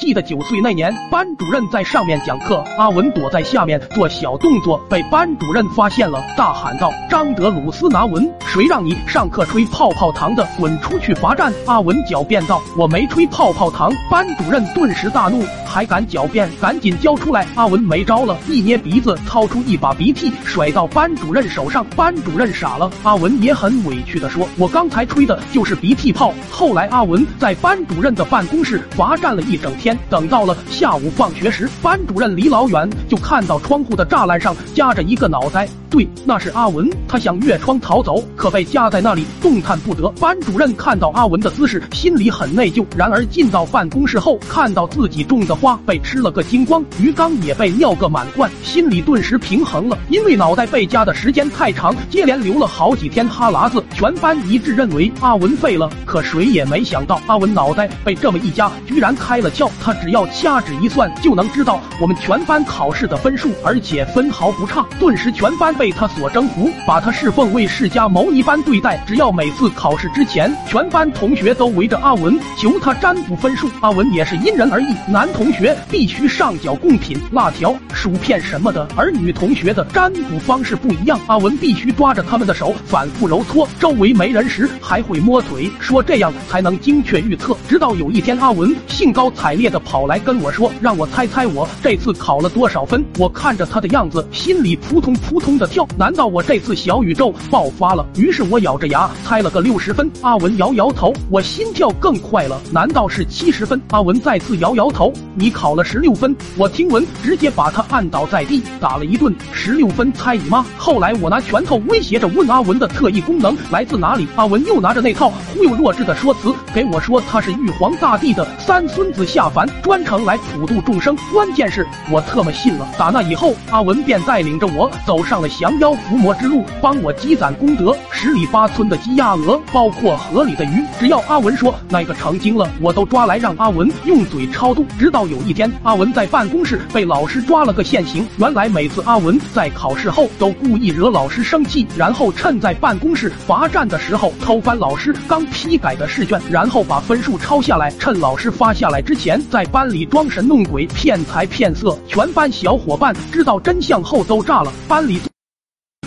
记得九岁那年，班主任在上面讲课，阿文躲在下面做小动作，被班主任发现了，大喊道：“张德鲁斯拿文，谁让你上课吹泡泡糖的？滚出去罚站！”阿文狡辩道：“我没吹泡泡糖。”班主任顿时大怒，还敢狡辩，赶紧交出来！阿文没招了，一捏鼻子，掏出一把鼻涕，甩到班主任手上。班主任傻了，阿文也很委屈的说：“我刚才吹的就是鼻涕泡。”后来阿文在班主任的办公室罚站了一整天。等到了下午放学时，班主任离老远就看到窗户的栅栏上夹着一个脑袋。对，那是阿文。他想越窗逃走，可被夹在那里，动弹不得。班主任看到阿文的姿势，心里很内疚。然而进到办公室后，看到自己种的花被吃了个精光，鱼缸也被尿个满贯，心里顿时平衡了。因为脑袋被夹的时间太长，接连流了好几天哈喇子，全班一致认为阿文废了。可谁也没想到，阿文脑袋被这么一夹，居然开了窍。他只要掐指一算，就能知道我们全班考试的分数，而且分毫不差。顿时全班。被他所征服，把他侍奉为释迦牟尼般对待。只要每次考试之前，全班同学都围着阿文求他占卜分数。阿文也是因人而异，男同同学必须上缴贡品、辣条、薯片什么的，而女同学的占卜方式不一样。阿文必须抓着他们的手反复揉搓，周围没人时还会摸腿，说这样才能精确预测。直到有一天，阿文兴高采烈的跑来跟我说，让我猜猜我这次考了多少分。我看着他的样子，心里扑通扑通的。跳？难道我这次小宇宙爆发了？于是我咬着牙猜了个六十分。阿文摇摇头，我心跳更快了。难道是七十分？阿文再次摇摇头，你考了十六分。我听闻，直接把他按倒在地，打了一顿。十六分，猜你妈！后来我拿拳头威胁着问阿文的特异功能来自哪里。阿文又拿着那套忽悠弱智的说辞给我说他是玉皇大帝的三孙子下凡，专程来普度众生。关键是我特么信了。打那以后，阿文便带领着我走上了。降妖伏魔之路，帮我积攒功德。十里八村的鸡鸭鹅，包括河里的鱼，只要阿文说那个成精了，我都抓来让阿文用嘴超度。直到有一天，阿文在办公室被老师抓了个现行。原来每次阿文在考试后都故意惹老师生气，然后趁在办公室罚站的时候偷翻老师刚批改的试卷，然后把分数抄下来，趁老师发下来之前在班里装神弄鬼、骗财骗色。全班小伙伴知道真相后都炸了，班里。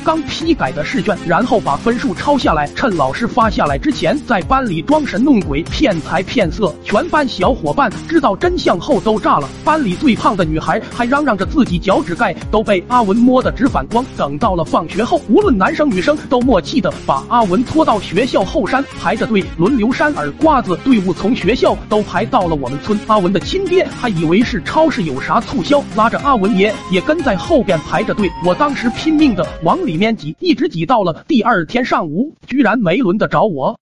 刚批改的试卷，然后把分数抄下来，趁老师发下来之前，在班里装神弄鬼、骗财骗色。全班小伙伴知道真相后都炸了。班里最胖的女孩还嚷嚷着自己脚趾盖都被阿文摸得直反光。等到了放学后，无论男生女生都默契的把阿文拖到学校后山排着队轮流扇耳瓜子。队伍从学校都排到了我们村。阿文的亲爹还以为是超市有啥促销，拉着阿文爷也跟在后边排着队。我当时拼命的往里。里面挤，一直挤到了第二天上午，居然没轮得着我。